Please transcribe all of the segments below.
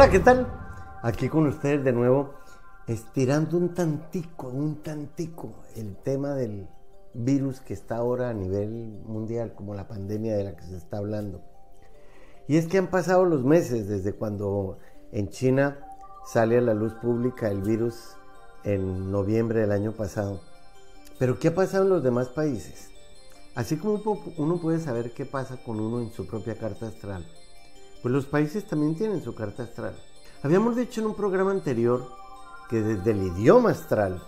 Hola, ¿qué tal? Aquí con ustedes de nuevo, estirando un tantico, un tantico el tema del virus que está ahora a nivel mundial, como la pandemia de la que se está hablando. Y es que han pasado los meses desde cuando en China sale a la luz pública el virus en noviembre del año pasado. Pero ¿qué ha pasado en los demás países? Así como uno puede saber qué pasa con uno en su propia carta astral, pues los países también tienen su carta astral. Habíamos dicho en un programa anterior que desde el idioma astral,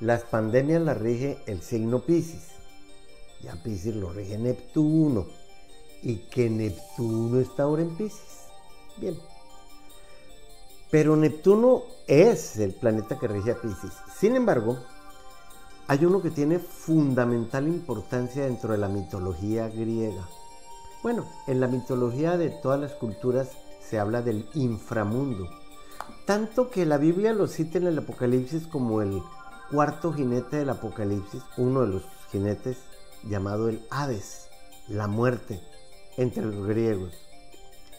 las pandemias las rige el signo Pisces. Ya Pisces lo rige Neptuno. Y que Neptuno está ahora en Pisces. Bien. Pero Neptuno es el planeta que rige a Pisces. Sin embargo, hay uno que tiene fundamental importancia dentro de la mitología griega. Bueno, en la mitología de todas las culturas se habla del inframundo. Tanto que la Biblia lo cita en el Apocalipsis como el cuarto jinete del Apocalipsis, uno de los jinetes llamado el Hades, la muerte, entre los griegos.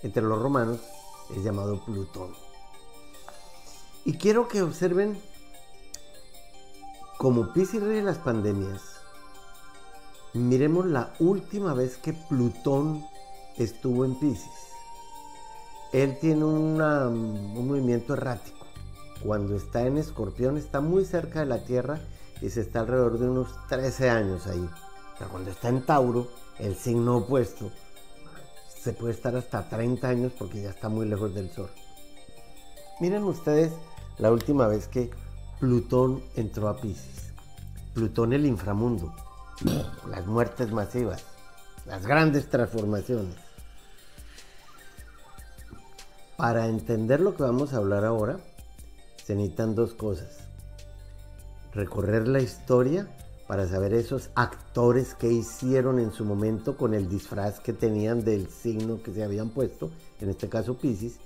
Entre los romanos es llamado Plutón. Y quiero que observen como Pisces rige las pandemias, miremos la última vez que Plutón estuvo en Pisces. Él tiene un movimiento errático. Cuando está en Escorpión está muy cerca de la Tierra y se está alrededor de unos 13 años ahí. Pero cuando está en Tauro, el signo opuesto, se puede estar hasta 30 años porque ya está muy lejos del Sol. Miren ustedes la última vez que Plutón entró a Pisces. Plutón el inframundo, las muertes masivas, las grandes transformaciones. Para entender lo que vamos a hablar ahora, se necesitan dos cosas. Recorrer la historia para saber esos actores que hicieron en su momento con el disfraz que tenían del signo que se habían puesto, en este caso Pisces,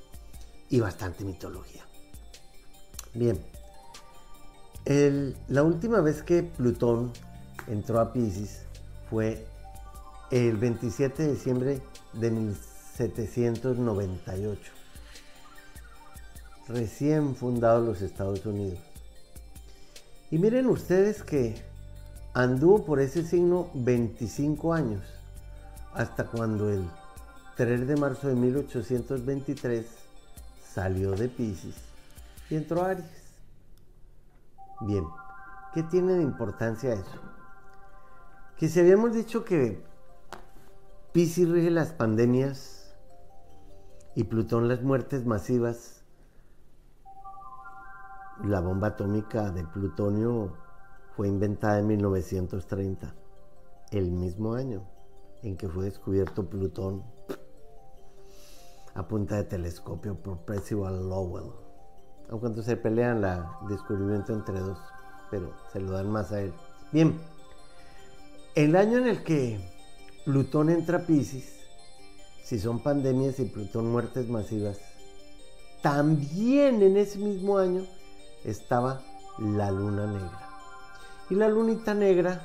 y bastante mitología. Bien, la última vez que Plutón entró a Pisces fue el 27 de diciembre de 1798, recién fundados los Estados Unidos. Y miren ustedes que anduvo por ese signo 25 años, hasta cuando el 3 de marzo de 1823 salió de Pisces y entró a Aries. Bien, ¿qué tiene de importancia eso? Que si habíamos dicho que Pisces rige las pandemias y Plutón las muertes masivas, la bomba atómica de plutonio fue inventada en 1930, el mismo año en que fue descubierto Plutón a punta de telescopio por Percival Lowell aunque se pelean la descubrimiento entre dos, pero se lo dan más a él. Bien, el año en el que Plutón entra a Pisces, si son pandemias y Plutón muertes masivas, también en ese mismo año estaba la luna negra. Y la lunita negra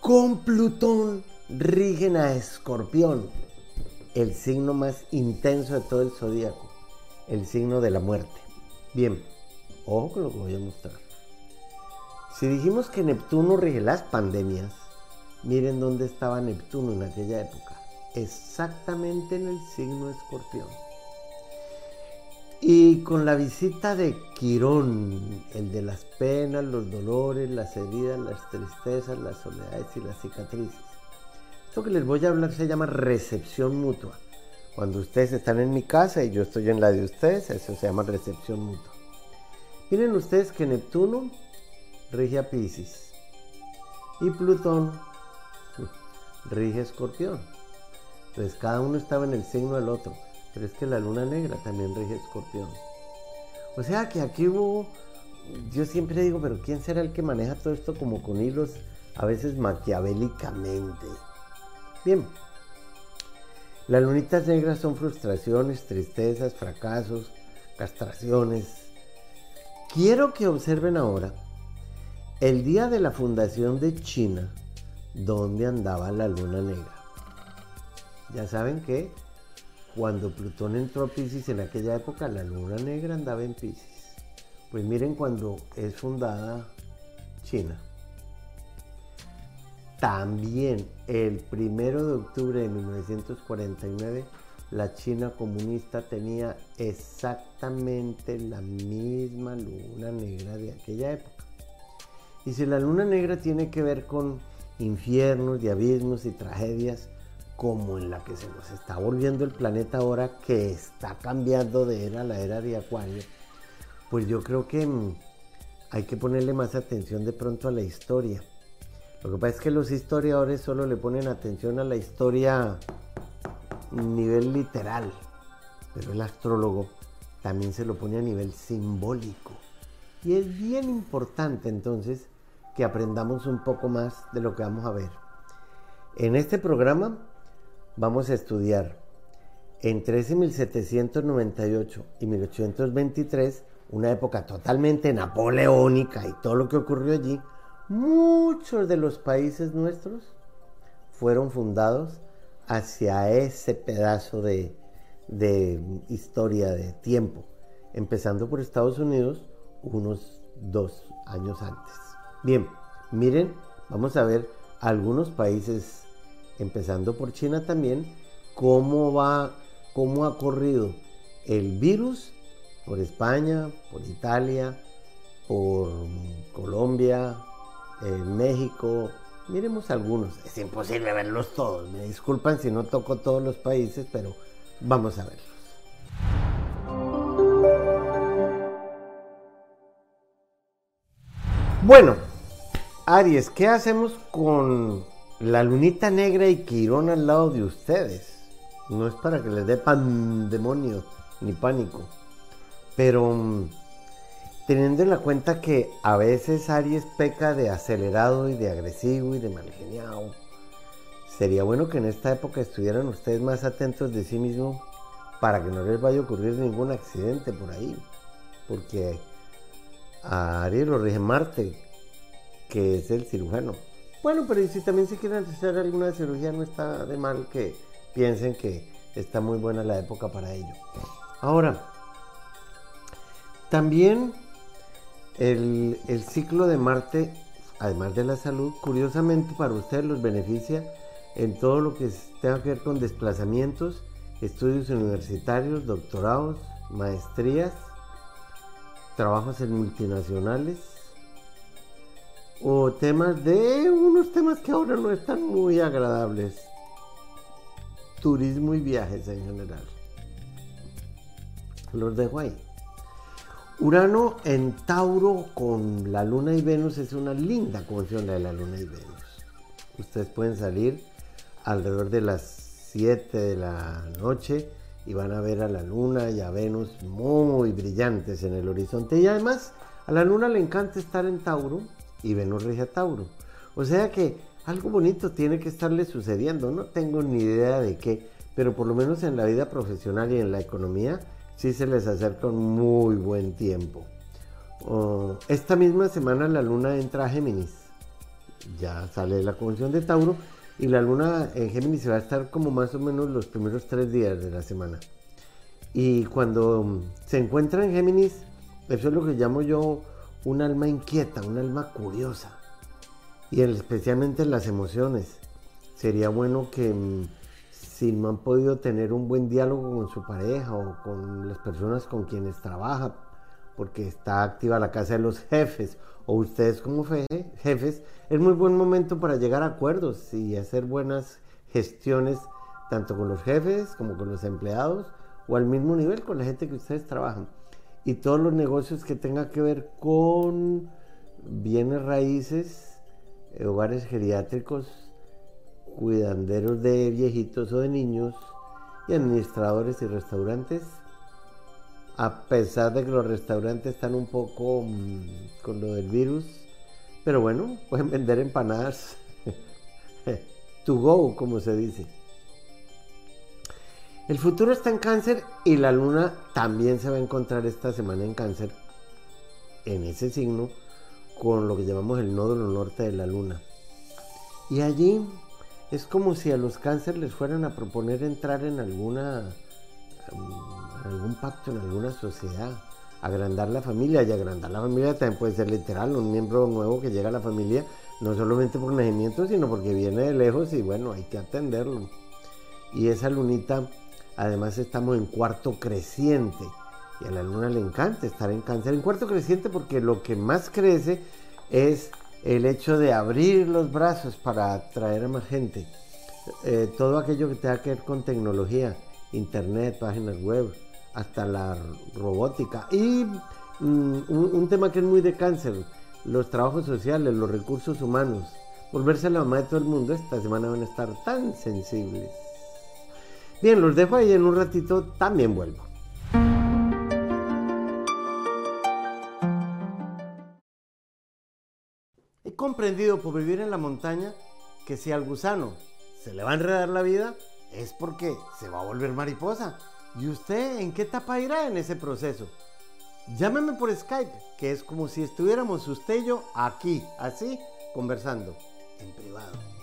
con Plutón rigen a Escorpión, el signo más intenso de todo el zodíaco, el signo de la muerte. Bien, ojo con lo que voy a mostrar. Si dijimos que Neptuno rige las pandemias, miren dónde estaba Neptuno en aquella época. Exactamente en el signo escorpión. Y con la visita de Quirón, el de las penas, los dolores, las heridas, las tristezas, las soledades y las cicatrices. Esto que les voy a hablar se llama recepción mutua. Cuando ustedes están en mi casa y yo estoy en la de ustedes, eso se llama recepción mutua. Miren ustedes que Neptuno rige a Pisces y Plutón rige Escorpión. Entonces cada uno estaba en el signo del otro, pero es que la luna negra también rige Escorpión. O sea que aquí hubo, yo siempre digo, pero ¿quién será el que maneja todo esto como con hilos, a veces maquiavélicamente? Bien, las lunitas negras son frustraciones, tristezas, fracasos, castraciones. Quiero que observen ahora el día de la fundación de China, donde andaba la luna negra. Ya saben que cuando Plutón entró a Pisces en aquella época, la luna negra andaba en Pisces. Pues miren cuando es fundada China. También el primero de octubre de 1949, la China comunista tenía exactamente la misma luna negra de aquella época. Y si la luna negra tiene que ver con infiernos y abismos y tragedias, como en la que se nos está volviendo el planeta ahora, que está cambiando de era a la era de Acuario, pues yo creo que mm, hay que ponerle más atención de pronto a la historia. Lo que pasa es que los historiadores solo le ponen atención a la historia nivel literal, pero el astrólogo también se lo pone a nivel simbólico. Y es bien importante entonces que aprendamos un poco más de lo que vamos a ver. En este programa vamos a estudiar entre 1798 y 1823, una época totalmente napoleónica y todo lo que ocurrió allí, muchos de los países nuestros fueron fundados hacia ese pedazo de, de historia, de tiempo, empezando por Estados Unidos unos dos años antes. Bien, miren, vamos a ver algunos países empezando por China también, cómo va, cómo ha corrido el virus por España, por Italia, por Colombia, México. Miremos algunos. Es imposible verlos todos. Me disculpan si no toco todos los países, pero vamos a verlos. Bueno, Aries, ¿qué hacemos con la lunita negra y Quirón al lado de ustedes. No es para que les dé pandemonio ni pánico. Pero mm, teniendo en la cuenta que a veces Aries peca de acelerado y de agresivo y de malgeniado, sería bueno que en esta época estuvieran ustedes más atentos de sí mismos para que no les vaya a ocurrir ningún accidente por ahí. Porque a Aries lo rige Marte, que es el cirujano. Bueno, pero si también se quieren hacer alguna cirugía, no está de mal que piensen que está muy buena la época para ello. Ahora, también el, el ciclo de Marte, además de la salud, curiosamente para ustedes los beneficia en todo lo que tenga que ver con desplazamientos, estudios universitarios, doctorados, maestrías, trabajos en multinacionales, o temas de unos temas que ahora no están muy agradables. Turismo y viajes en general. Los dejo ahí. Urano en Tauro con la Luna y Venus es una linda conjunción de la Luna y Venus. Ustedes pueden salir alrededor de las 7 de la noche y van a ver a la Luna y a Venus muy brillantes en el horizonte. Y además a la Luna le encanta estar en Tauro y Venus rige Tauro. O sea que algo bonito tiene que estarle sucediendo. No tengo ni idea de qué, pero por lo menos en la vida profesional y en la economía sí se les acerca un muy buen tiempo. Oh, esta misma semana la luna entra a Géminis. Ya sale la conjunción de Tauro y la luna en Géminis va a estar como más o menos los primeros tres días de la semana. Y cuando se encuentra en Géminis, eso es lo que llamo yo un alma inquieta, un alma curiosa, y especialmente en las emociones. Sería bueno que mm, si no han podido tener un buen diálogo con su pareja o con las personas con quienes trabaja, porque está activa la casa de los jefes o ustedes como jefes, es muy buen momento para llegar a acuerdos y hacer buenas gestiones tanto con los jefes como con los empleados o al mismo nivel con la gente que ustedes trabajan y todos los negocios que tengan que ver con bienes raíces, hogares geriátricos, cuidanderos de viejitos o de niños y administradores y restaurantes. A pesar de que los restaurantes están un poco mm, con lo del virus, pero bueno, pueden vender empanadas to go, como se dice. El futuro está en cáncer y la luna también se va a encontrar esta semana en cáncer, en ese signo, con lo que llamamos el nódulo norte de la luna. Y allí es como si a los cánceres les fueran a proponer entrar en alguna mm, algún pacto en alguna sociedad, agrandar la familia y agrandar la familia también puede ser literal, un miembro nuevo que llega a la familia no solamente por nacimiento, sino porque viene de lejos y bueno, hay que atenderlo. Y esa lunita, además estamos en cuarto creciente y a la luna le encanta estar en cáncer en cuarto creciente porque lo que más crece es el hecho de abrir los brazos para atraer a más gente. Eh, todo aquello que tenga que ver con tecnología, internet, páginas web, hasta la robótica. Y mm, un, tema que es muy de cáncer, los trabajos sociales, los recursos humanos. Volverse la mamá de todo el mundo, esta semana van a estar tan sensibles. Bien, los dejo ahí en un ratito, también vuelvo. He comprendido por vivir en la montaña que si al gusano se le va a enredar la vida, es porque se va a volver mariposa. ¿Y usted en qué etapa irá en ese proceso? Llámeme por Skype, que es como si estuviéramos usted y yo aquí, así, conversando, en privado.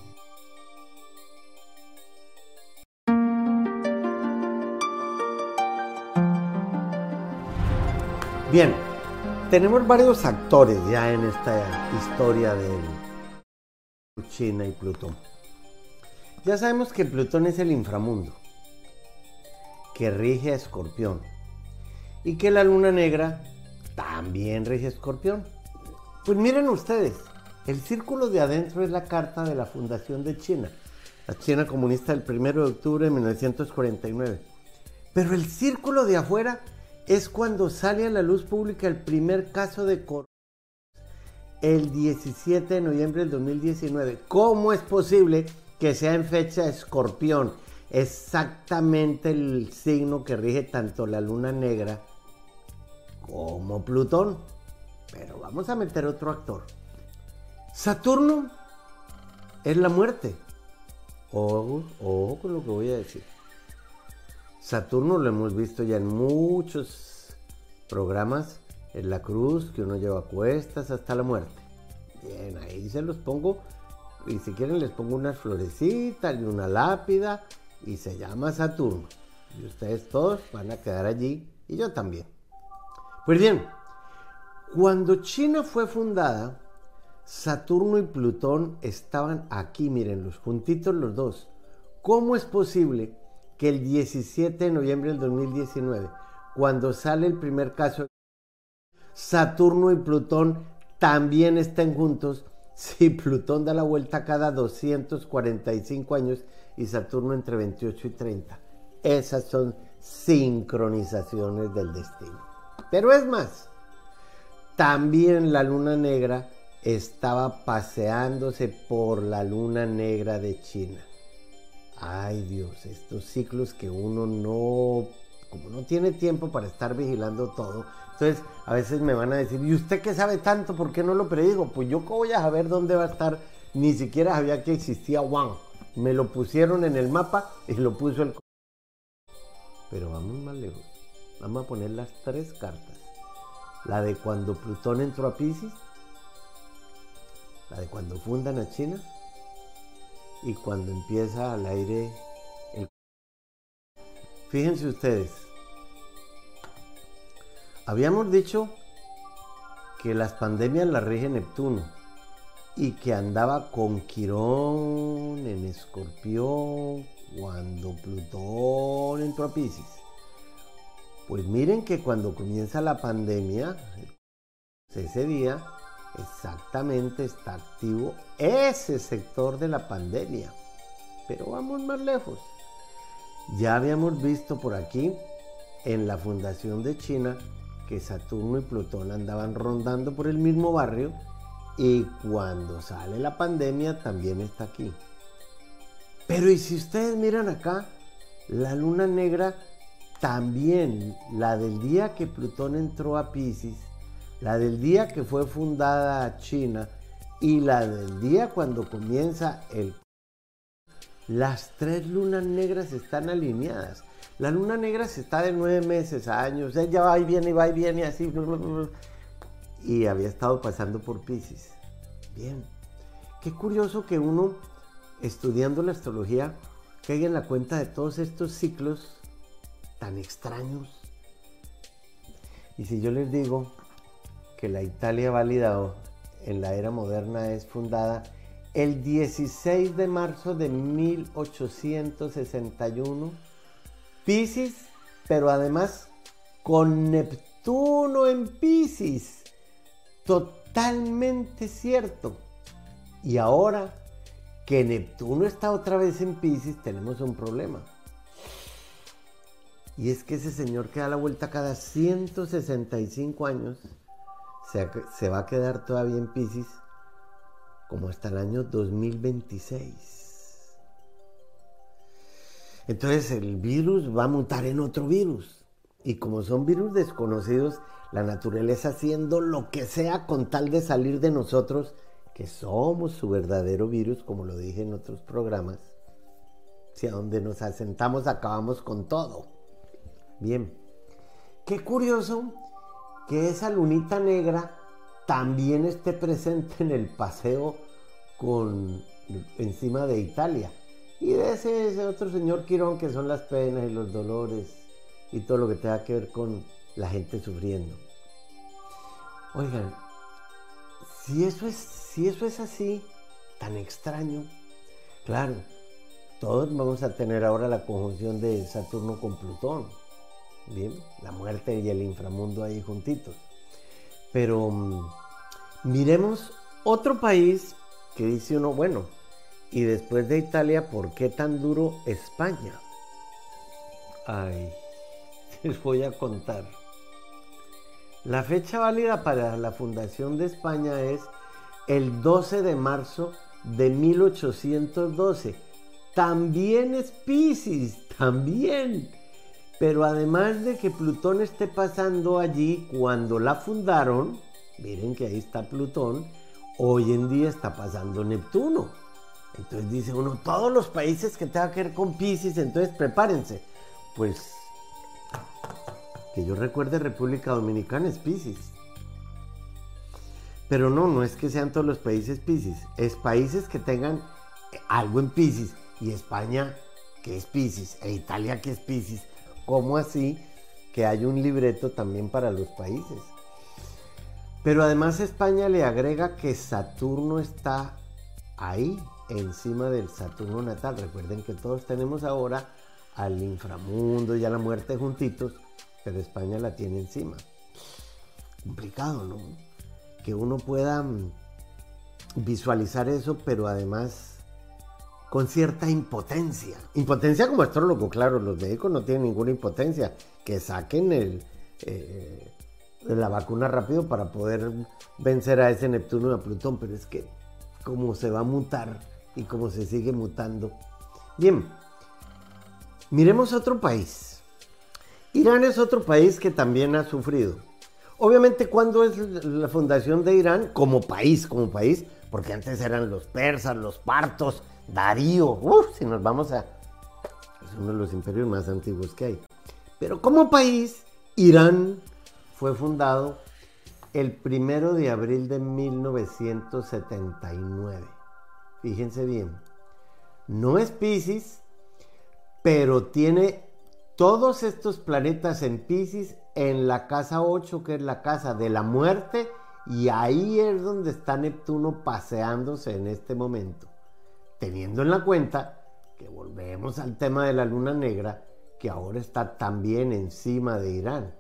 Bien, tenemos varios actores ya en esta historia de China y Plutón. Ya sabemos que Plutón es el inframundo, que rige a Escorpión, y que la luna negra también rige a Escorpión. Pues miren ustedes, el círculo de adentro es la carta de la fundación de China, la China comunista del 1 de octubre de 1949. Pero el círculo de afuera es cuando sale a la luz pública el primer caso de coronavirus el 17 de noviembre del 2019. ¿Cómo es posible que sea en fecha escorpión, exactamente el signo que rige tanto la luna negra como Plutón. Pero vamos a meter otro actor. Saturno es la muerte. Ojo, ojo con lo que voy a decir. Saturno lo hemos visto ya en muchos programas, en la cruz que uno lleva a cuestas hasta la muerte. Bien, ahí se los pongo y si quieren les pongo unas florecitas y una lápida y se llama Saturno. Y ustedes todos van a quedar allí y yo también. Pues bien, cuando China fue fundada, Saturno y Plutón estaban aquí, miren, los juntitos los dos. ¿Cómo es posible que el 17 de noviembre del 2019, cuando sale el primer caso, Saturno y Plutón también estén juntos si Plutón da la vuelta cada 245 años y Saturno entre 28 y 30. Esas son sincronizaciones del destino. Pero es más, también la luna negra estaba paseándose por la luna negra de China. Ay Dios, estos ciclos que uno no, como no tiene tiempo para estar vigilando todo, entonces, a veces me van a decir, ¿y usted qué sabe tanto? ¿Por qué no lo predigo? Pues yo voy a saber dónde va a estar. Ni siquiera sabía que existía Wang. Me lo pusieron en el mapa y lo puso el... Pero vamos más lejos. Vamos a poner las tres cartas. La de cuando Plutón entró a Pisces. La de cuando fundan a China. Y cuando empieza al aire el... Fíjense ustedes, Habíamos dicho que las pandemias las rige Neptuno y que andaba con Quirón en Escorpión cuando Plutón entró a Pisces. Pues miren que cuando comienza la pandemia, ese día exactamente está activo ese sector de la pandemia. Pero vamos más lejos. Ya habíamos visto por aquí en la fundación de China que Saturno y Plutón andaban rondando por el mismo barrio y cuando sale la pandemia también está aquí. Pero y si ustedes miran acá, la luna negra también, la del día que Plutón entró a Pisces, la del día que fue fundada China y la del día cuando comienza el... Las tres lunas negras están alineadas. La luna negra se está de nueve meses a años, ella va y viene va y viene así. Y había estado pasando por Pisces. Bien. Qué curioso que uno, estudiando la astrología, caiga en la cuenta de todos estos ciclos tan extraños. Y si yo les digo que la Italia válida en la era moderna es fundada el 16 de marzo de 1861, Piscis, pero además con Neptuno en Piscis. Totalmente cierto. Y ahora que Neptuno está otra vez en Pisces, tenemos un problema. Y es que ese señor que da la vuelta cada 165 años se, se va a quedar todavía en Pisces como hasta el año 2026. Entonces el virus va a mutar en otro virus. Y como son virus desconocidos, la naturaleza haciendo lo que sea con tal de salir de nosotros que somos su verdadero virus, como lo dije en otros programas. Si a donde nos asentamos acabamos con todo. Bien, qué curioso que esa lunita negra también esté presente en el paseo con encima de Italia. Y de ese, ese otro señor Quirón que son las penas y los dolores y todo lo que tenga que ver con la gente sufriendo. Oigan, si eso es, si eso es así, tan extraño, claro, todos vamos a tener ahora la conjunción de Saturno con Plutón. Bien, la muerte y el inframundo ahí juntitos. Pero mm, miremos otro país que dice uno, bueno, y después de Italia, ¿por qué tan duro España? Ay, les voy a contar. La fecha válida para la fundación de España es el 12 de marzo de 1812. También es Pisces, también. Pero además de que Plutón esté pasando allí cuando la fundaron, miren que ahí está Plutón, hoy en día está pasando Neptuno. Entonces dice uno, todos los países que tengan que ver con Pisces, entonces prepárense. Pues que yo recuerde República Dominicana es Pisces. Pero no, no es que sean todos los países Pisces, es países que tengan algo en Pisces y España que es Pisces e Italia que es Pisces. ¿Cómo así que hay un libreto también para los países? Pero además España le agrega que Saturno está ahí, encima del Saturno natal. Recuerden que todos tenemos ahora al inframundo y a la muerte juntitos pero España la tiene encima. Complicado, ¿no? Que uno pueda mm, visualizar eso, pero además con cierta impotencia. Impotencia como astrólogo, claro, los médicos no tienen ninguna impotencia. Que saquen el, eh, la vacuna rápido para poder vencer a ese Neptuno y a Plutón, pero es que como se va a mutar y como se sigue mutando. Bien, miremos otro país. Irán es otro país que también ha sufrido. Obviamente, ¿cuándo es la fundación de Irán? Como país, como país, porque antes eran los persas, los partos, Darío. Uf, si nos vamos a. Es uno de los imperios más antiguos que hay. Pero como país, Irán fue fundado el primero de abril de 1979. Fíjense bien. No es Pisces, pero tiene todos estos planetas en Pisces en la casa 8, que es la casa de la muerte, y ahí es donde está Neptuno paseándose en este momento, teniendo en la cuenta que volvemos al tema de la luna negra, que ahora está también encima de Irán.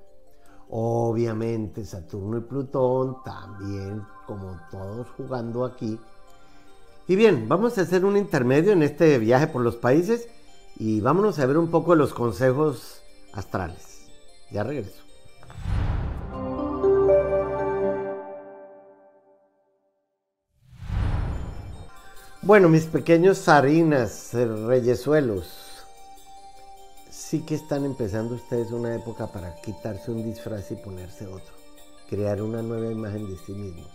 Obviamente Saturno y Plutón también, como todos jugando aquí. Y bien, vamos a hacer un intermedio en este viaje por los países y vámonos a ver un poco los consejos astrales. Ya regreso. Bueno, mis pequeños sarinas, reyesuelos, sí que están empezando ustedes una época para quitarse un disfraz y ponerse otro, crear una nueva imagen de sí mismos.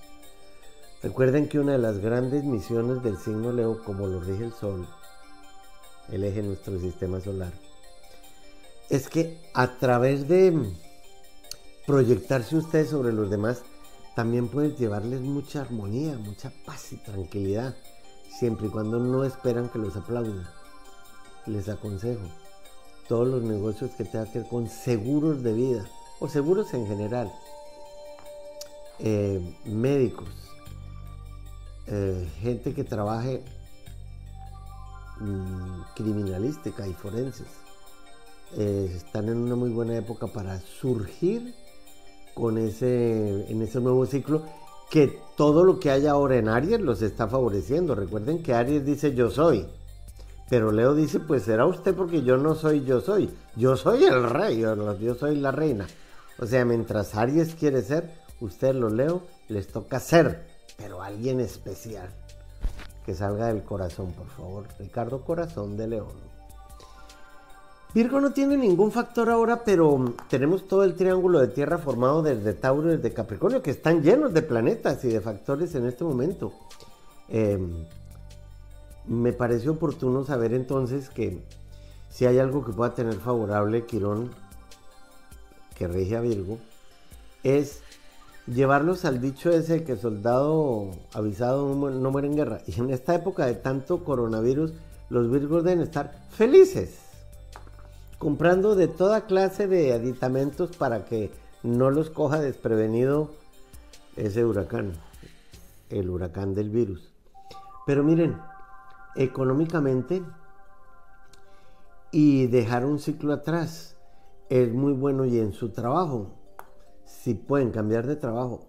Recuerden que una de las grandes misiones del signo Leo, como lo rige el Sol, el eje de nuestro sistema solar, es que a través de proyectarse ustedes sobre los demás, también pueden llevarles mucha armonía, mucha paz y tranquilidad, siempre y cuando no esperan que los aplaudan. Les aconsejo, todos los negocios que tengan que ver con seguros de vida o seguros en general, eh, médicos, eh, gente que trabaje mm, criminalística y forenses. Eh, están en una muy buena época para surgir con ese, en ese nuevo ciclo que todo lo que hay ahora en Aries los está favoreciendo. Recuerden que Aries dice yo soy. Pero Leo dice, pues será usted porque yo no soy yo soy. Yo soy el rey, yo soy la reina. O sea, mientras Aries quiere ser, usted lo Leo les toca ser, pero alguien especial. Que salga del corazón, por favor. Ricardo Corazón de León. Virgo no tiene ningún factor ahora, pero tenemos todo el triángulo de tierra formado desde Tauro y desde Capricornio, que están llenos de planetas y de factores en este momento. Em, me parece oportuno saber entonces que si hay algo que pueda tener favorable Quirón, que rige a Virgo, es llevarlos al dicho ese que soldado avisado no muere en guerra. Y en esta época de tanto coronavirus, los Virgos deben estar felices, comprando de toda clase de aditamentos para que no los coja desprevenido ese huracán, el huracán del virus. Pero miren, económicamente y dejar un ciclo atrás es muy bueno y en su trabajo, si pueden cambiar de trabajo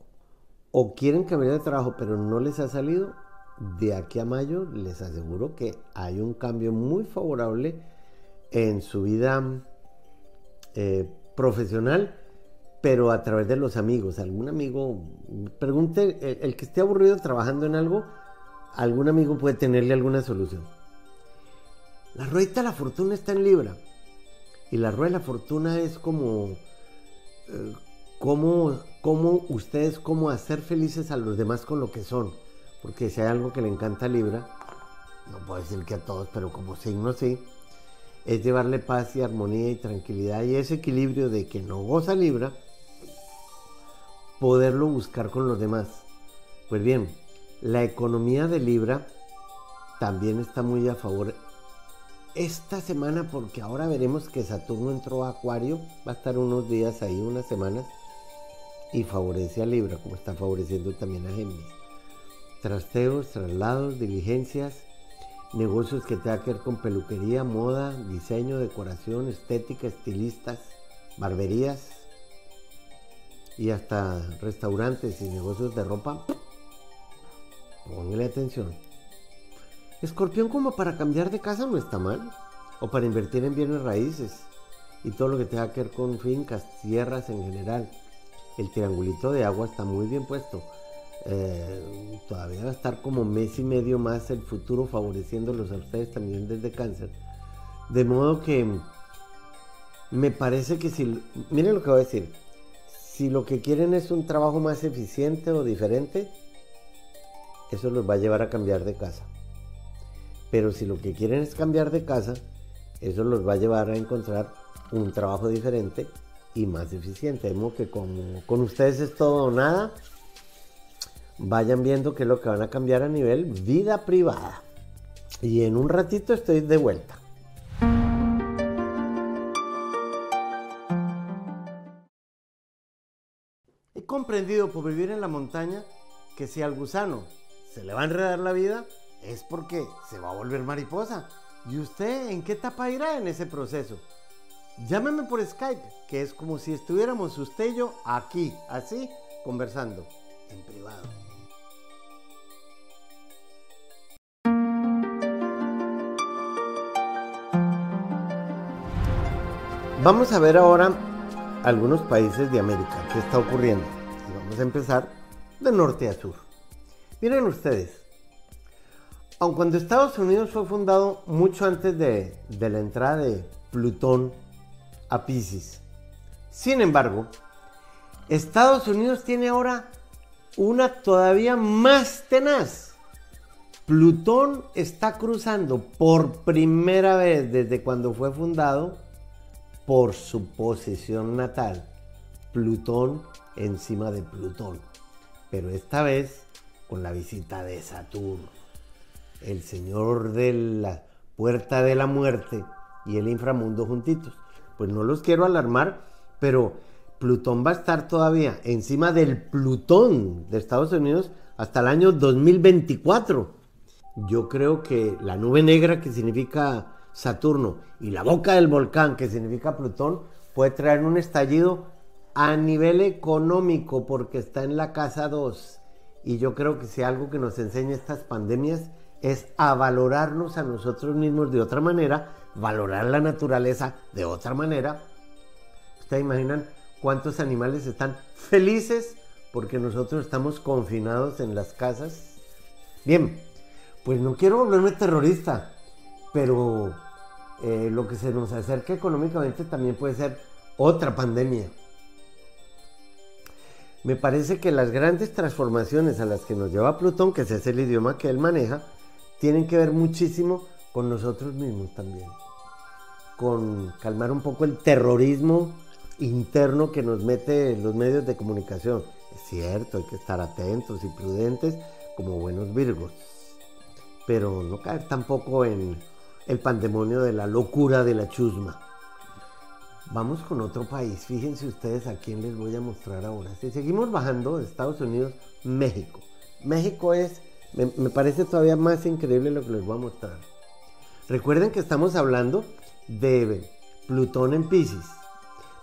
o quieren cambiar de trabajo pero no les ha salido, de aquí a mayo les aseguro que hay un cambio muy favorable en su vida eh, profesional, pero a través de los amigos. Algún amigo, pregunte, el que esté aburrido trabajando en algo, algún amigo puede tenerle alguna solución. La rueda de la fortuna está en Libra. Y la rueda de la fortuna es como, eh, como, como ustedes, como hacer felices a los demás con lo que son. Porque si hay algo que le encanta a Libra, no puedo decir que a todos, pero como signo sí, es llevarle paz y armonía y tranquilidad y ese equilibrio de que no goza Libra, poderlo buscar con los demás. Pues bien, la economía de Libra también está muy a favor esta semana porque ahora veremos que Saturno entró a Acuario, va a estar unos días ahí, unas semanas, y favorece a Libra, como está favoreciendo también a Géminis. Trasteos, traslados, diligencias, negocios que tengan que ver con peluquería, moda, diseño, decoración, estética, estilistas, barberías y hasta restaurantes y negocios de ropa Póngale atención. Escorpión como para cambiar de casa no está mal. O para invertir en bienes raíces. Y todo lo que tenga que ver con fincas, tierras en general. El triangulito de agua está muy bien puesto. Eh, todavía va a estar como mes y medio más el futuro favoreciéndolos a ustedes también desde cáncer. De modo que me parece que si, miren lo que voy a decir, si lo que quieren es un trabajo más eficiente o diferente, eso los va a llevar a cambiar de casa. Pero si lo que quieren es cambiar de casa, eso los va a llevar a encontrar un trabajo diferente y más eficiente. De que con, con ustedes es todo o nada, vayan viendo qué es lo que van a cambiar a nivel vida privada. Y en un ratito estoy de vuelta. He comprendido por vivir en la montaña que si al gusano se le va a enredar la vida, es porque se va a volver mariposa. ¿Y usted en qué etapa irá en ese proceso? Llámeme por Skype, que es como si estuviéramos usted y yo aquí, así, conversando, en privado. Vamos a ver ahora algunos países de América, qué está ocurriendo. Y vamos a empezar de norte a sur. Miren ustedes, aun cuando Estados Unidos fue fundado mucho antes de, la entrada de Plutón a Pisces, sin embargo, Estados Unidos tiene ahora una todavía más tenaz. Plutón está cruzando por primera vez desde cuando fue fundado por su posición natal. Plutón encima de Plutón. Pero esta vez con la visita de Saturno, el señor de la puerta de la muerte y el inframundo juntitos. Pues no los quiero alarmar, pero Plutón va a estar todavía encima del Plutón de Estados Unidos hasta el año 2024. Yo creo que la nube negra que significa Saturno y la boca del volcán que significa Plutón puede traer un estallido a nivel económico porque está en la casa 2. Y yo creo que si algo que nos enseña estas pandemias es a valorarnos a nosotros mismos de otra manera, valorar la naturaleza de otra manera. ¿Ustedes imaginan cuántos animales están felices porque nosotros estamos confinados en las casas? Bien, pues no quiero volverme terrorista, pero eh, lo que se nos acerca económicamente también puede ser otra pandemia. Me parece que las grandes transformaciones a las que nos lleva Plutón, que ese es el idioma que él maneja, tienen que ver muchísimo con nosotros mismos también. Con calmar un poco el terrorismo interno que nos mete los medios de comunicación. Es cierto, hay que estar atentos y prudentes como buenos virgos. Pero no caer tampoco en el pandemonio de la locura de la chusma. Vamos con otro país. Fíjense ustedes a quién les voy a mostrar ahora. Si seguimos bajando de Estados Unidos, México. México es, me, parece todavía más increíble lo que les voy a mostrar. Recuerden que estamos hablando de Plutón en Pisces.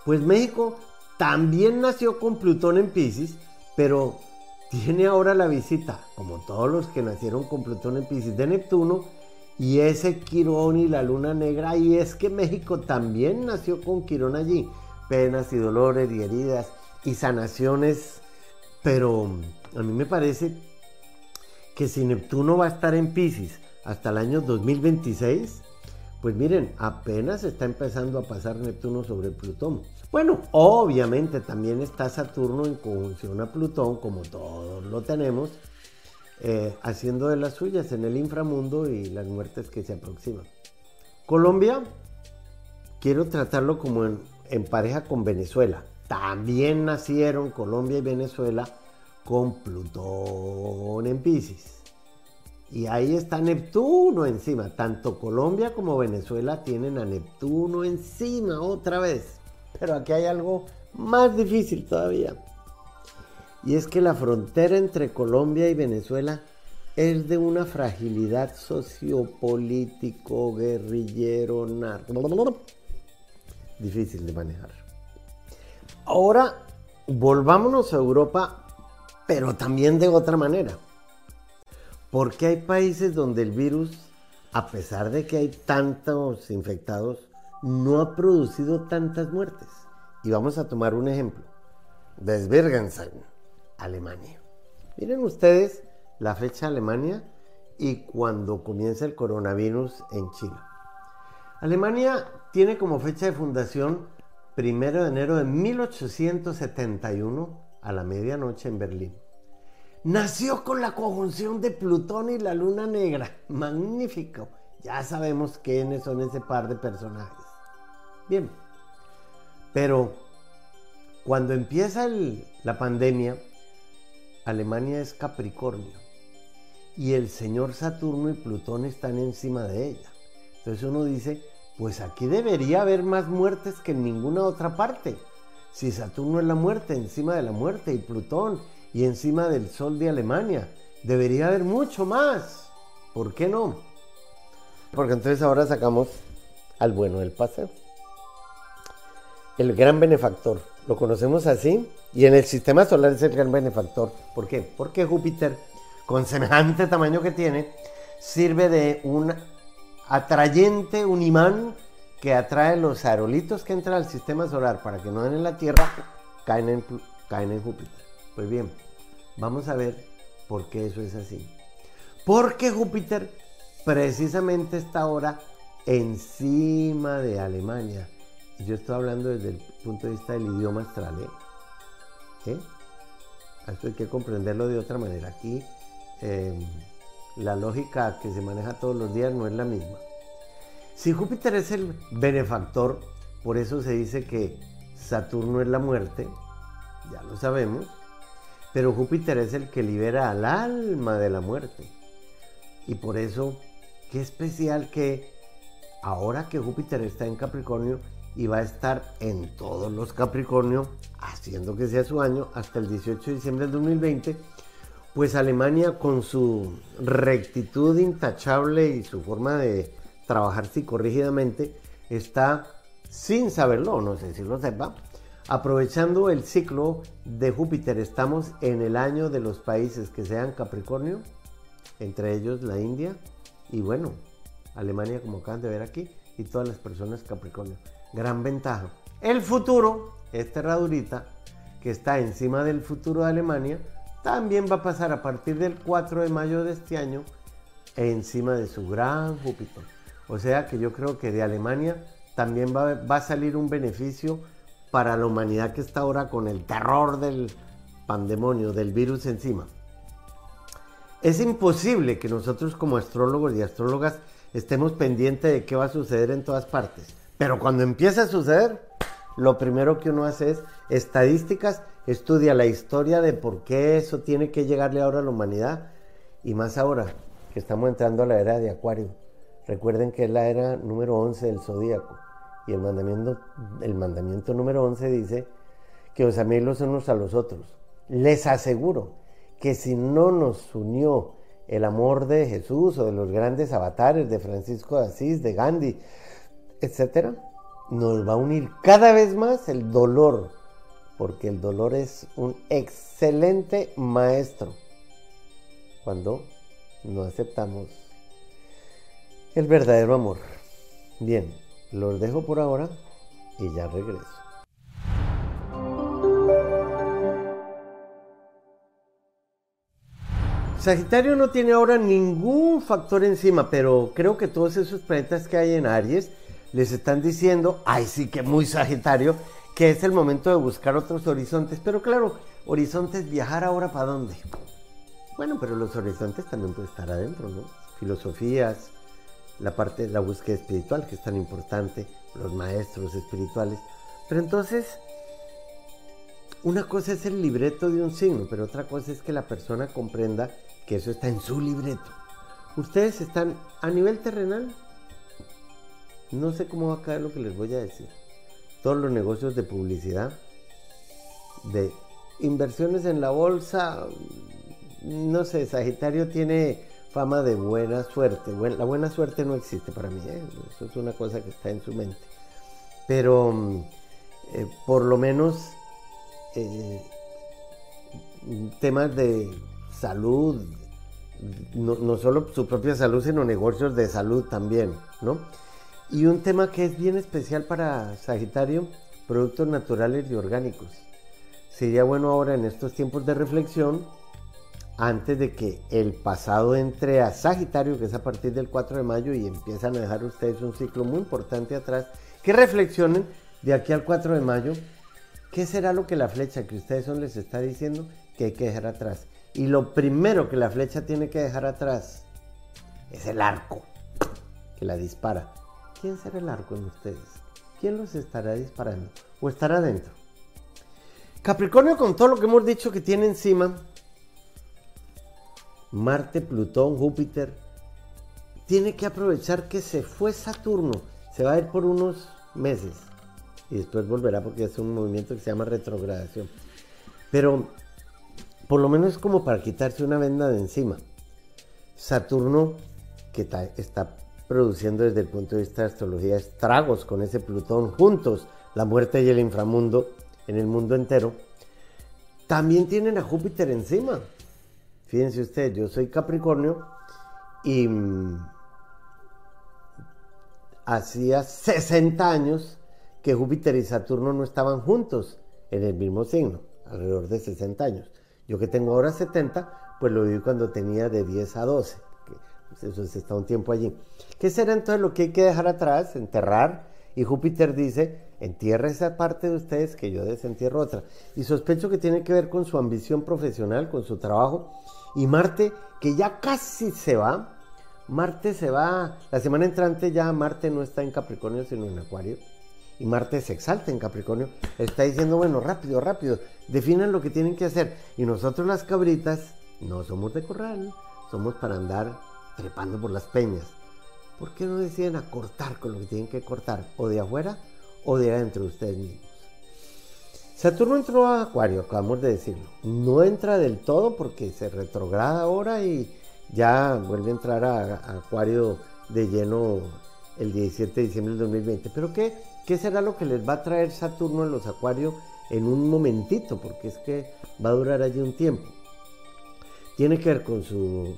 Pues México también nació con Plutón en Pisces, pero tiene ahora la visita, como todos los que nacieron con Plutón en Pisces, de Neptuno y ese Quirón y la luna negra. Y es que México también nació con Quirón allí. Penas y dolores y heridas y sanaciones. Pero a mí me parece que si Neptuno va a estar en Pisces hasta el año 2026, pues miren, apenas está empezando a pasar Neptuno sobre Plutón. Bueno, obviamente también está Saturno en conjunción a Plutón, como todos lo tenemos, eh, haciendo de las suyas en el inframundo y las muertes que se aproximan. Colombia, quiero tratarlo como en, en pareja con Venezuela. También nacieron Colombia y Venezuela con Plutón en Pisces. Y ahí está Neptuno encima. Tanto Colombia como Venezuela tienen a Neptuno encima otra vez. Pero aquí hay algo más difícil todavía. Y es que la frontera entre Colombia y Venezuela es de una fragilidad sociopolítico, guerrillero, narco. Difícil de manejar. Ahora volvámonos a Europa, pero también de otra manera. Porque hay países donde el virus, a pesar de que hay tantos infectados, no ha producido tantas muertes. Y vamos a tomar un ejemplo. Desbergensen Alemania. Miren ustedes la fecha Alemania y cuando comienza el coronavirus en China. Alemania tiene como fecha de fundación 1 de enero de 1871 a la medianoche en Berlín. Nació con la conjunción de Plutón y la Luna Negra. Magnífico. Ya sabemos quiénes son ese par de personajes. Bien. Pero cuando empieza la pandemia, Alemania es Capricornio y el señor Saturno y Plutón están encima de ella. Entonces uno dice, pues aquí debería haber más muertes que en ninguna otra parte. Si Saturno es la muerte, encima de la muerte, y Plutón, y encima del Sol de Alemania, debería haber mucho más. ¿Por qué no? Porque entonces ahora sacamos al bueno del paseo. El gran benefactor. Lo conocemos así y en el sistema solar es el gran benefactor. ¿Por qué? Porque Júpiter, con semejante tamaño que tiene, sirve de un atrayente, un imán que atrae los aerolitos que entran al sistema solar para que no den en la Tierra, caen en, caen en Júpiter. Pues bien, vamos a ver por qué eso es así. Porque Júpiter precisamente está ahora encima de Alemania. Yo estoy hablando desde el punto de vista del idioma astral. ¿eh? Esto hay que comprenderlo de otra manera. Aquí em, la lógica que se maneja todos los días no es la misma. Si Júpiter es el benefactor, por eso se dice que Saturno es la muerte, ya lo sabemos, pero Júpiter es el que libera al alma de la muerte. Y por eso, qué especial que ahora que Júpiter está en Capricornio y va a estar en todos los Capricornio, haciendo que sea su año, hasta el 18 de diciembre del 2020, pues Alemania con su rectitud intachable y su forma de trabajar psicorrígidamente está, sin saberlo, no sé si lo sepa, aprovechando el ciclo de Júpiter. Estamos en el año de los países que sean Capricornio, entre ellos la India y bueno, Alemania como acaban de ver aquí y todas las personas Capricornio. Gran ventaja. El futuro, esta herradurita que está encima del futuro de Alemania, también va a pasar a partir del 4 de mayo de este año encima de su gran Júpiter. O sea que yo creo que de Alemania también va, a salir un beneficio para la humanidad que está ahora con el terror del pandemonio, del virus encima. Es imposible que nosotros como astrólogos y astrólogas estemos pendientes de qué va a suceder en todas partes. Pero cuando empieza a suceder, lo primero que uno hace es estadísticas, estudia la historia de por qué eso tiene que llegarle ahora a la humanidad. Y más ahora que estamos entrando a la era de Acuario. Recuerden que es la era número 11 del zodíaco. Y el mandamiento, el mandamiento número 11 dice que os améis los unos a los otros. Les aseguro que si no nos unió el amor de Jesús o de los grandes avatares de Francisco de Asís, de Gandhi, etcétera, nos va a unir cada vez más el dolor, porque el dolor es un excelente maestro cuando no aceptamos el verdadero amor. Bien, los dejo por ahora y ya regreso. Sagitario no tiene ahora ningún factor encima, pero creo que todos esos planetas que hay en Aries les están diciendo, ay sí que muy Sagitario, que es el momento de buscar otros horizontes. Pero claro, horizontes, viajar ahora para dónde. Bueno, pero los horizontes también pueden estar adentro, ¿no? Filosofías, la parte de la búsqueda espiritual, que es tan importante, los maestros espirituales. Pero entonces, una cosa es el libreto de un signo, pero otra cosa es que la persona comprenda que eso está en su libreto. Ustedes están a nivel terrenal no sé cómo va a caer lo que les voy a decir. Todos los negocios de publicidad, de inversiones en la bolsa, no sé, Sagitario tiene fama de buena suerte. La buena suerte no existe para mí, ¿eh? eso es una cosa que está en su mente. Pero eh, por lo menos eh, temas de salud, no, no, solo su propia salud, sino negocios de salud también, ¿no? Y un tema que es bien especial para Sagitario, productos naturales y orgánicos. Sería bueno ahora en estos tiempos de reflexión, antes de que el pasado entre a Sagitario, que es a partir del 4 de mayo, y empiezan a dejar ustedes un ciclo muy importante atrás, que reflexionen de aquí al 4 de mayo, ¿qué será lo que la flecha que ustedes son les está diciendo que hay que dejar atrás? Y lo primero que la flecha tiene que dejar atrás es el arco, que la dispara. ¿Quién será el arco en ustedes? ¿Quién los estará disparando? ¿O estará dentro? Capricornio con todo lo que hemos dicho que tiene encima, Marte, Plutón, Júpiter, tiene que aprovechar que se fue Saturno, se va a ir por unos meses y después volverá porque es un movimiento que se llama retrogradación. Pero por lo menos es como para quitarse una venda de encima. Saturno, que está produciendo desde el punto de vista de astrología estragos con ese Plutón juntos, la muerte y el inframundo en el mundo entero, también tienen a Júpiter encima. Fíjense ustedes, yo soy Capricornio y mm, hacía 60 años que Júpiter y Saturno no estaban juntos en el mismo signo, alrededor de 60 años. Yo que tengo ahora 70, pues lo viví cuando tenía de 10 a 12. Eso está un tiempo allí. ¿Qué será entonces lo que hay que dejar atrás? Enterrar. Y Júpiter dice, entierra esa parte de ustedes que yo desentierro otra. Y sospecho que tiene que ver con su ambición profesional, con su trabajo. Y Marte, que ya casi se va. Marte se va, la semana entrante ya Marte no está en Capricornio, sino en Acuario. Y Marte se exalta en Capricornio. Está diciendo, bueno, rápido, rápido, definan lo que tienen que hacer. Y nosotros las cabritas no somos de corral, somos para andar trepando por las peñas. ¿por qué no deciden acortar con lo que tienen que cortar? O de afuera o de adentro de ustedes mismos. Saturno entró a Acuario, acabamos de decirlo. No entra del todo porque se retrograda ahora y ya vuelve a entrar a, Acuario de lleno el 17 de diciembre del 2020. Pero ¿qué, ¿qué será lo que les va a traer Saturno en los Acuarios en un momentito? Porque es que va a durar allí un tiempo. Tiene que ver con su,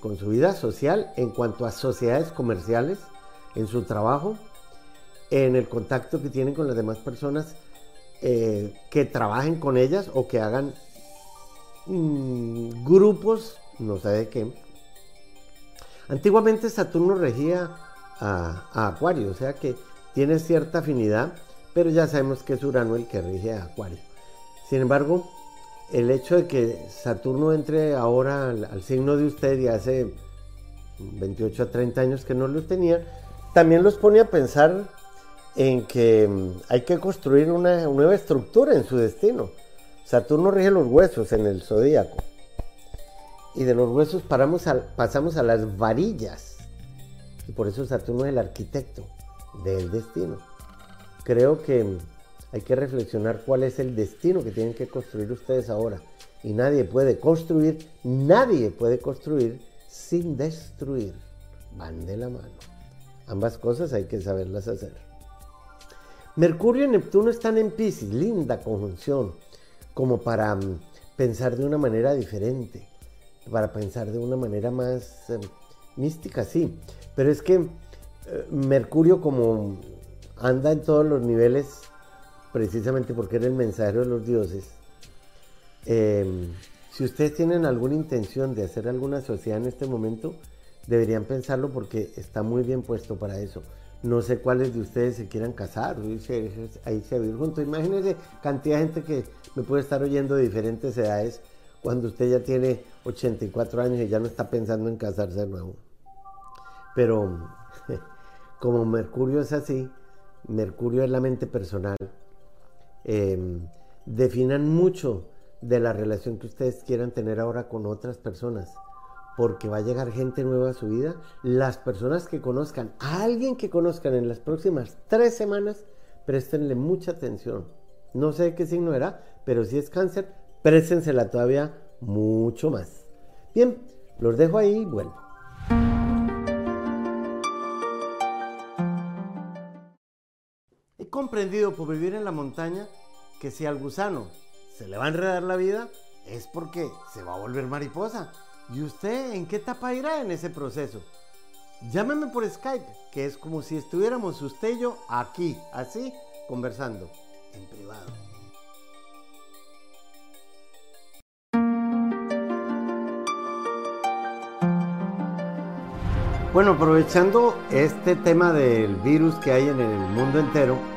con su vida social en cuanto a sociedades comerciales, en su trabajo, en el contacto que tienen con las demás personas eh, que trabajen con ellas o que hagan mm, grupos, no sé de qué. Antiguamente Saturno regía a, Acuario, o sea que tiene cierta afinidad, pero ya sabemos que es Urano el que rige a Acuario. Sin embargo, el hecho de que Saturno entre ahora al, signo de usted y hace 28 a 30 años que no lo tenía, también los pone a pensar en que mm, hay que construir una nueva estructura en su destino. Saturno rige los huesos en el zodíaco. Y de los huesos pasamos a las varillas. Y por eso Saturno es el arquitecto del destino. Creo que mm, hay que reflexionar cuál es el destino que tienen que construir ustedes ahora. Y nadie puede construir, nadie puede construir sin destruir. Van de la mano. Ambas cosas hay que saberlas hacer. Mercurio y Neptuno están en Pisces, linda conjunción, como para mm, pensar de una manera diferente, para pensar de una manera más em, mística, sí. Pero es que eh, Mercurio como anda en todos los niveles, precisamente porque era el mensajero de los dioses, em, si ustedes tienen alguna intención de hacer alguna sociedad en este momento, deberían pensarlo porque está muy bien puesto para eso. No sé cuáles de ustedes se quieran casar, ahí se vivir juntos. Imagínense cantidad de gente que me puede estar oyendo de diferentes edades cuando usted ya tiene 84 años y ya no está pensando en casarse de nuevo. Pero como Mercurio es así, Mercurio es la mente personal, em, definan mucho de la relación que ustedes quieran tener ahora con otras personas porque va a llegar gente nueva a su vida. Las personas que conozcan, a alguien que conozcan en las próximas tres semanas, préstenle mucha atención. No sé qué signo era, pero si es cáncer, préstensela todavía mucho más. Bien, los dejo ahí y vuelvo. Comprendido por vivir en la montaña que si al gusano se le va a enredar la vida, es porque se va a volver mariposa ¿Y usted en qué etapa irá en ese proceso? Llámeme por Skype, que es como si estuviéramos usted y yo aquí, así, conversando, en privado. Bueno, aprovechando este tema del virus que hay en el mundo entero,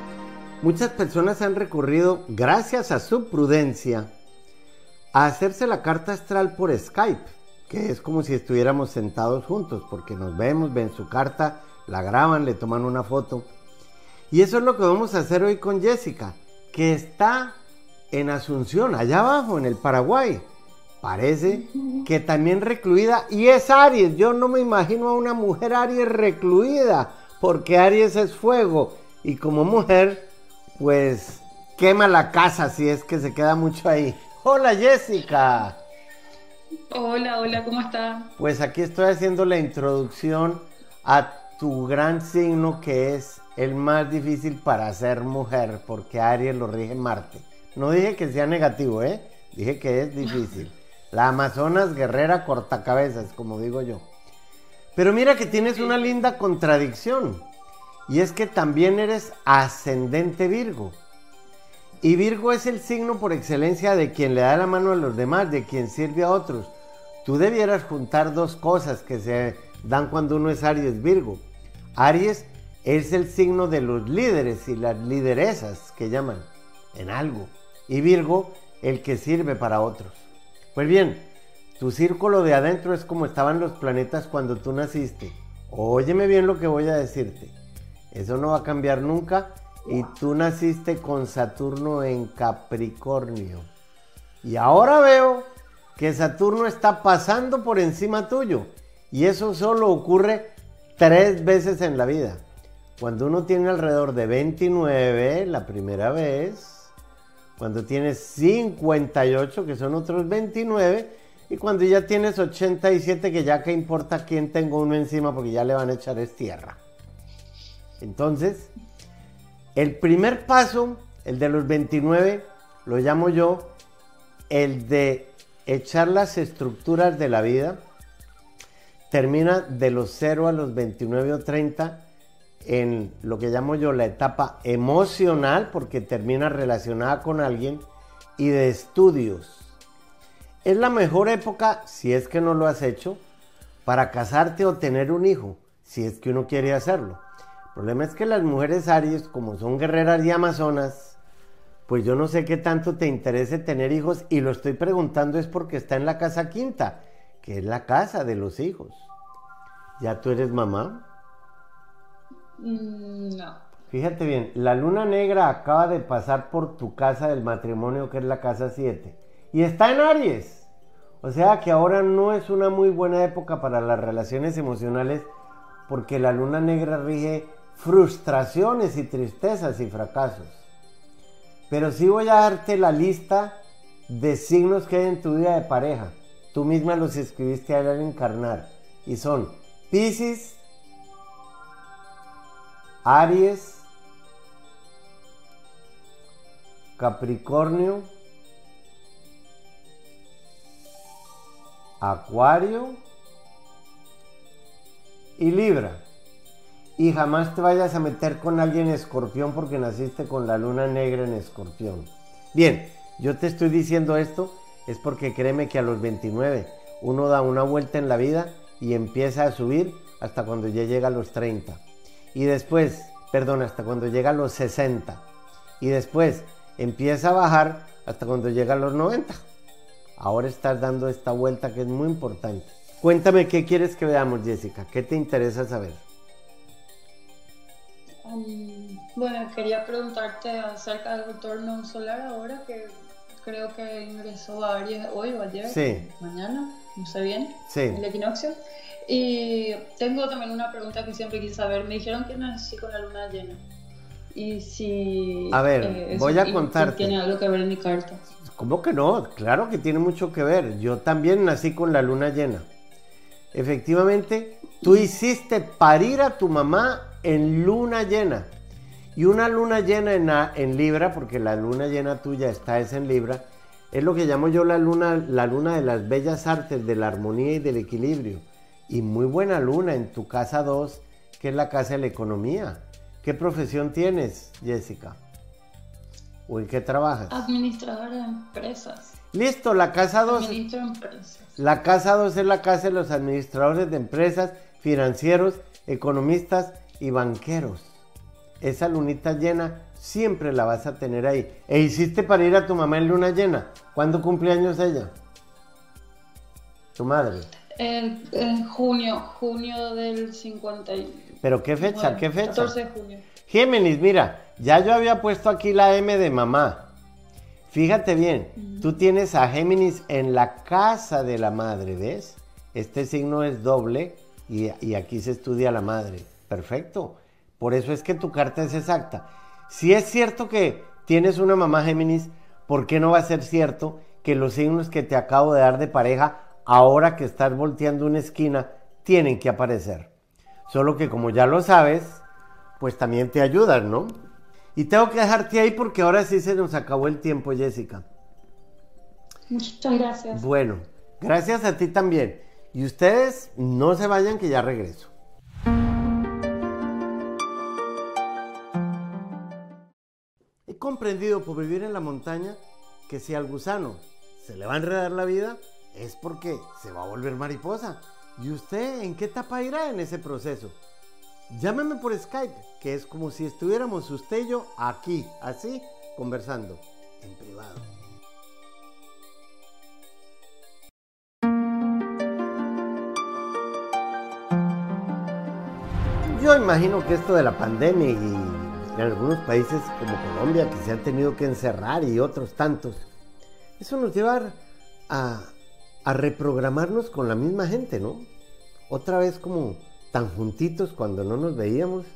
muchas personas han recurrido, gracias a su prudencia, a hacerse la carta astral por Skype que es como si estuviéramos sentados juntos, porque nos vemos, ven su carta, la graban, le toman una foto. Y eso es lo que vamos a hacer hoy con Jessica, que está en Asunción, allá abajo, en el Paraguay. Parece que también recluida, y es Aries. Yo no me imagino a una mujer Aries recluida, porque Aries es fuego, y como mujer, pues quema la casa si es que se queda mucho ahí. Hola Jessica. Hola, hola, ¿cómo está? Pues aquí estoy haciendo la introducción a tu gran signo que es el más difícil para ser mujer, porque Aries lo rige Marte. No dije que sea negativo, ¿eh? Dije que es difícil. La Amazonas guerrera cortacabezas, como digo yo. Pero mira que tienes una linda contradicción. Y es que también eres ascendente Virgo. Y Virgo es el signo por excelencia de quien le da la mano a los demás, de quien sirve a otros. Tú debieras juntar dos cosas que se dan cuando uno es Aries Virgo. Aries es el signo de los líderes y las lideresas que llaman en algo. Y Virgo el que sirve para otros. Pues bien, tu círculo de adentro es como estaban los planetas cuando tú naciste. Óyeme bien lo que voy a decirte. Eso no va a cambiar nunca. Y tú naciste con Saturno en Capricornio. Y ahora veo que Saturno está pasando por encima tuyo. Y eso solo ocurre tres veces en la vida. Cuando uno tiene alrededor de 29, la primera vez, cuando tienes 58, que son otros 29, y cuando ya tienes 87, que ya que importa quién tengo uno encima, porque ya le van a echar es tierra. Entonces, el primer paso, el de los 29, lo llamo yo el de echar las estructuras de la vida. Termina de los 0 a los 29 o 30 en lo que llamo yo la etapa emocional, porque termina relacionada con alguien, y de estudios. Es la mejor época, si es que no lo has hecho, para casarte o tener un hijo, si es que uno quiere hacerlo. El problema es que las mujeres Aries, como son guerreras y amazonas, pues yo no sé qué tanto te interese tener hijos y lo estoy preguntando es porque está en la casa quinta, que es la casa de los hijos. ¿Ya tú eres mamá? Mm, no. Fíjate bien, la luna negra acaba de pasar por tu casa del matrimonio, que es la casa 7, y está en Aries. O sea que ahora no es una muy buena época para las relaciones emocionales porque la luna negra rige frustraciones y tristezas y fracasos. Pero sí voy a darte la lista de signos que hay en tu vida de pareja. Tú misma los escribiste al encarnar. Y son Pisces, Aries, Capricornio, Acuario y Libra. Y jamás te vayas a meter con alguien escorpión porque naciste con la luna negra en escorpión. Bien, yo te estoy diciendo esto es porque créeme que a los 29 uno da una vuelta en la vida y empieza a subir hasta cuando ya llega a los 30. Y después, perdón, hasta cuando llega a los 60. Y después empieza a bajar hasta cuando llega a los 90. Ahora estás dando esta vuelta que es muy importante. Cuéntame qué quieres que veamos, Jessica. ¿Qué te interesa saber? Bueno, quería preguntarte acerca del retorno solar ahora que creo que ingresó a Aries hoy o ayer. Sí. Mañana, no sé bien. Sí. El equinoccio. Y tengo también una pregunta que siempre quise saber. Me dijeron que nací con la luna llena. Y si. A ver, eh, voy a contarte. Tiene algo que ver en mi carta. ¿Cómo que no? Claro que tiene mucho que ver. Yo también nací con la luna llena. Efectivamente, tú hiciste parir a tu mamá en luna llena. Y una luna llena en, en, Libra, porque la luna llena tuya está es en Libra, es lo que llamo yo la luna, la luna de las bellas artes, de la armonía y del equilibrio. Y muy buena luna en tu casa 2, que es la casa de la economía. ¿Qué profesión tienes, Jessica? ¿O en qué trabajas? Administradora de empresas. Listo, la casa 2. La casa 2 es la casa de los administradores de empresas, financieros, economistas y banqueros. Esa lunita llena siempre la vas a tener ahí. ¿E hiciste para ir a tu mamá en luna llena? ¿Cuándo cumple años ella? Tu madre. En, junio, junio del 50. ¿Pero qué fecha? ¿Qué fecha? 14 de junio. Géminis, mira, ya yo había puesto aquí la M de mamá. Fíjate bien, tú tienes a Géminis en la casa de la madre, ¿ves? Este signo es doble y, y aquí se estudia la madre. Perfecto. Por eso es que tu carta es exacta. Si es cierto que tienes una mamá Géminis, ¿por qué no va a ser cierto que los signos que te acabo de dar de pareja, ahora que estás volteando una esquina, tienen que aparecer? Solo que como ya lo sabes, pues también te ayudan, ¿no? Y tengo que dejarte ahí porque ahora sí se nos acabó el tiempo, Jessica. Muchas gracias. Bueno, gracias a ti también. Y ustedes no se vayan que ya regreso. Comprendido por vivir en la montaña que si al gusano se le va a enredar la vida es porque se va a volver mariposa. ¿Y usted en qué etapa irá en ese proceso? Llámeme por Skype, que es como si estuviéramos usted y yo aquí, así, conversando, en privado. Yo imagino que esto de la pandemia y en algunos países como Colombia que se han tenido que encerrar y otros tantos, eso nos lleva a, reprogramarnos con la misma gente, ¿no? Otra vez como tan juntitos cuando no nos veíamos.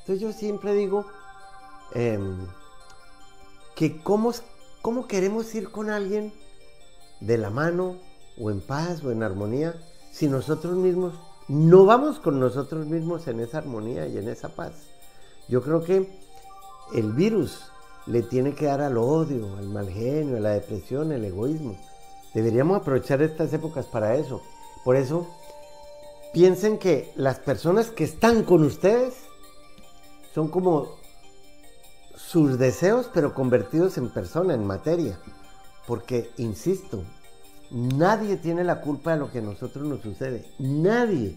Entonces yo siempre digo em, que cómo queremos ir con alguien de la mano o en paz o en armonía si nosotros mismos no vamos con nosotros mismos en esa armonía y en esa paz. Yo creo que el virus le tiene que dar al odio, al mal genio, a la depresión, al egoísmo. Deberíamos aprovechar estas épocas para eso. Por eso, piensen que las personas que están con ustedes son como sus deseos, pero convertidos en persona, en materia. Porque, insisto, nadie tiene la culpa de lo que a nosotros nos sucede. Nadie.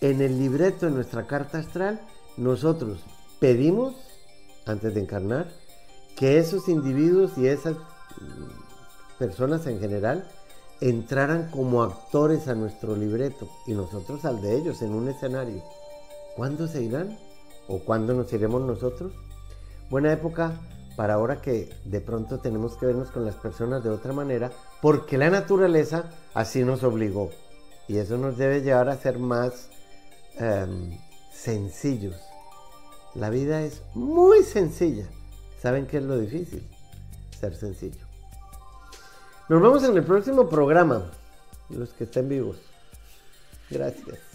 En el libreto de nuestra carta astral, nosotros pedimos, antes de encarnar, que esos individuos y esas personas en general entraran como actores a nuestro libreto y nosotros al de ellos en un escenario. ¿Cuándo se irán? ¿O cuándo nos iremos nosotros? Buena época para ahora que de pronto tenemos que vernos con las personas de otra manera porque la naturaleza así nos obligó. Y eso nos debe llevar a ser más em, sencillos. La vida es muy sencilla. ¿Saben qué es lo difícil? Ser sencillo. Nos vemos en el próximo programa, los que estén vivos. Gracias.